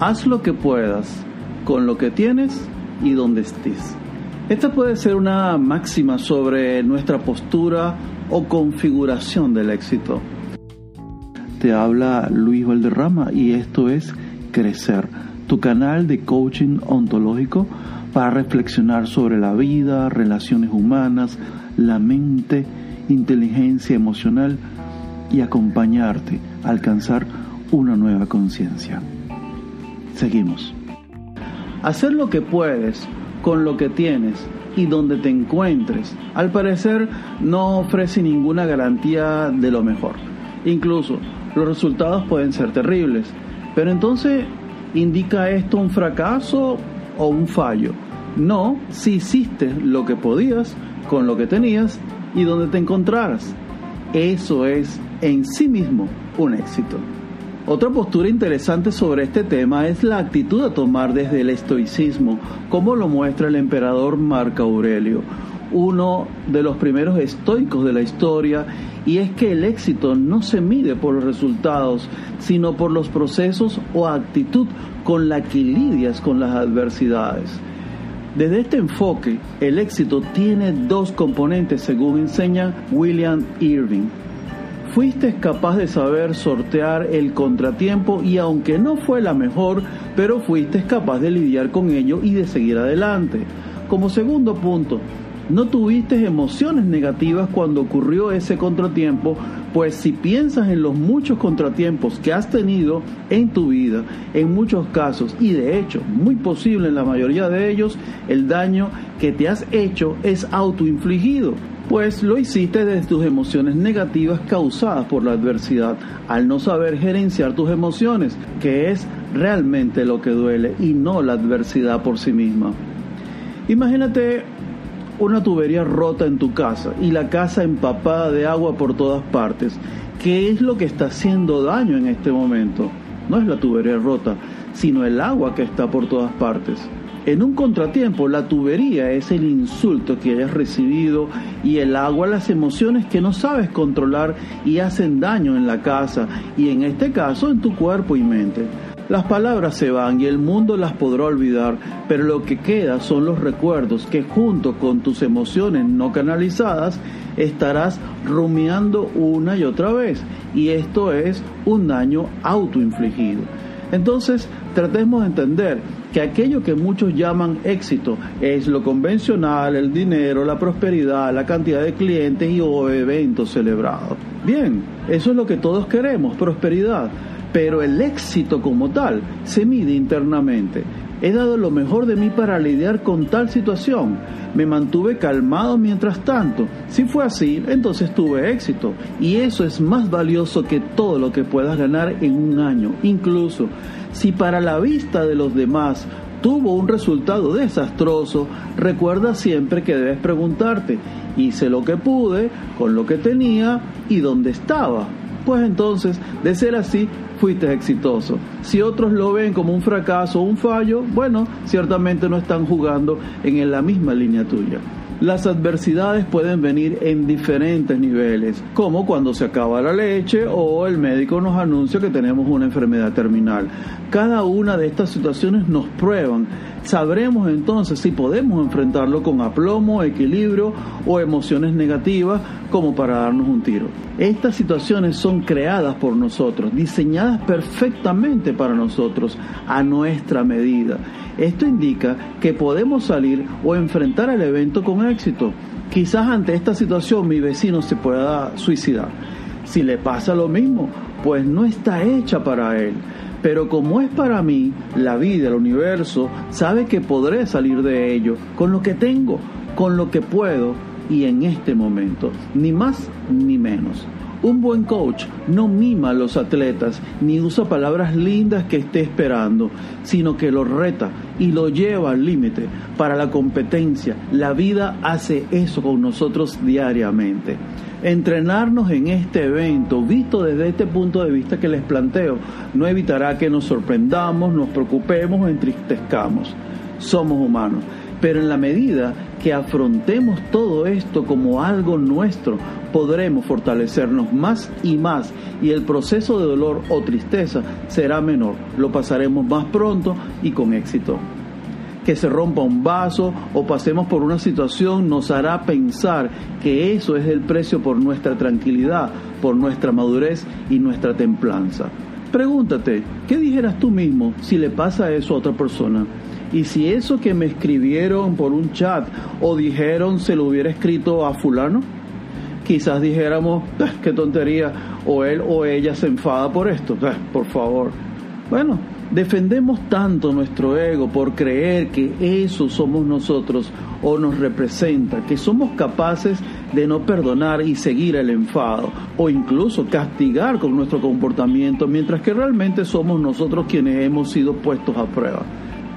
Haz lo que puedas con lo que tienes y donde estés. Esta puede ser una máxima sobre nuestra postura o configuración del éxito. Te habla Luis Valderrama y esto es Crecer, tu canal de coaching ontológico para reflexionar sobre la vida, relaciones humanas, la mente, inteligencia emocional y acompañarte a alcanzar una nueva conciencia. Seguimos. Hacer lo que puedes con lo que tienes y donde te encuentres, al parecer no ofrece ninguna garantía de lo mejor. Incluso los resultados pueden ser terribles. Pero entonces, ¿indica esto un fracaso o un fallo? No, si hiciste lo que podías con lo que tenías y donde te encontraras. Eso es en sí mismo un éxito. Otra postura interesante sobre este tema es la actitud a tomar desde el estoicismo, como lo muestra el emperador Marco Aurelio, uno de los primeros estoicos de la historia, y es que el éxito no se mide por los resultados, sino por los procesos o actitud con la que lidias con las adversidades. Desde este enfoque, el éxito tiene dos componentes, según enseña William Irving. Fuiste capaz de saber sortear el contratiempo y aunque no fue la mejor, pero fuiste capaz de lidiar con ello y de seguir adelante. Como segundo punto, no tuviste emociones negativas cuando ocurrió ese contratiempo, pues si piensas en los muchos contratiempos que has tenido en tu vida, en muchos casos, y de hecho, muy posible en la mayoría de ellos, el daño que te has hecho es autoinfligido pues lo hiciste desde tus emociones negativas causadas por la adversidad, al no saber gerenciar tus emociones, que es realmente lo que duele y no la adversidad por sí misma. Imagínate una tubería rota en tu casa y la casa empapada de agua por todas partes. ¿Qué es lo que está haciendo daño en este momento? No es la tubería rota, sino el agua que está por todas partes. En un contratiempo, la tubería es el insulto que hayas recibido y el agua las emociones que no sabes controlar y hacen daño en la casa y en este caso en tu cuerpo y mente. Las palabras se van y el mundo las podrá olvidar, pero lo que queda son los recuerdos que junto con tus emociones no canalizadas estarás rumiando una y otra vez y esto es un daño autoinfligido. Entonces, tratemos de entender que aquello que muchos llaman éxito es lo convencional, el dinero, la prosperidad, la cantidad de clientes y o eventos celebrados. Bien, eso es lo que todos queremos, prosperidad, pero el éxito como tal se mide internamente. He dado lo mejor de mí para lidiar con tal situación. Me mantuve calmado mientras tanto. Si fue así, entonces tuve éxito. Y eso es más valioso que todo lo que puedas ganar en un año. Incluso si para la vista de los demás tuvo un resultado desastroso, recuerda siempre que debes preguntarte, hice lo que pude, con lo que tenía y dónde estaba. Pues entonces, de ser así, fuiste exitoso. Si otros lo ven como un fracaso o un fallo, bueno, ciertamente no están jugando en la misma línea tuya. Las adversidades pueden venir en diferentes niveles, como cuando se acaba la leche o el médico nos anuncia que tenemos una enfermedad terminal. Cada una de estas situaciones nos prueban. Sabremos entonces si podemos enfrentarlo con aplomo, equilibrio o emociones negativas como para darnos un tiro. Estas situaciones son creadas por nosotros, diseñadas perfectamente para nosotros, a nuestra medida. Esto indica que podemos salir o enfrentar el evento con éxito. Quizás ante esta situación mi vecino se pueda suicidar. Si le pasa lo mismo, pues no está hecha para él. Pero como es para mí, la vida, el universo, sabe que podré salir de ello con lo que tengo, con lo que puedo y en este momento, ni más ni menos. Un buen coach no mima a los atletas ni usa palabras lindas que esté esperando, sino que lo reta y lo lleva al límite para la competencia. La vida hace eso con nosotros diariamente. Entrenarnos en este evento, visto desde este punto de vista que les planteo, no evitará que nos sorprendamos, nos preocupemos o entristezcamos. Somos humanos Pero en la medida que afrontemos todo esto como algo nuestro, podremos fortalecernos más y más y el proceso de dolor o tristeza será menor. Lo pasaremos más pronto y con éxito. Que se rompa un vaso o pasemos por una situación nos hará pensar que eso es el precio por nuestra tranquilidad, por nuestra madurez y nuestra templanza. Pregúntate, ¿qué dijeras tú mismo si le pasa eso a otra persona? Y si eso que me escribieron por un chat o dijeron se lo hubiera escrito a fulano, quizás dijéramos, ah, qué tontería, o él o ella se enfada por esto, ah, por favor. Bueno, defendemos tanto nuestro ego por creer que eso somos nosotros o nos representa, que somos capaces de no perdonar y seguir el enfado o incluso castigar con nuestro comportamiento, mientras que realmente somos nosotros quienes hemos sido puestos a prueba.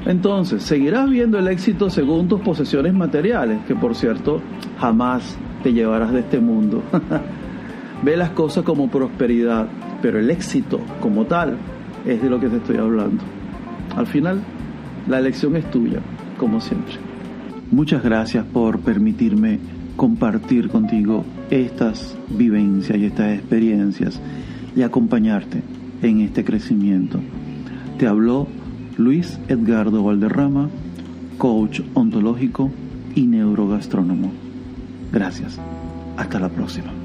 Entonces, seguirás viendo el éxito según tus posesiones materiales, que por cierto, jamás te llevarás de este mundo. Ve las cosas como prosperidad, pero el éxito como tal es de lo que te estoy hablando. Al final, la elección es tuya, como siempre. Muchas gracias por permitirme compartir contigo estas vivencias y estas experiencias y acompañarte en este crecimiento. Te habló Luis Edgardo Valderrama, coach ontológico y neurogastrónomo. Gracias. Hasta la próxima.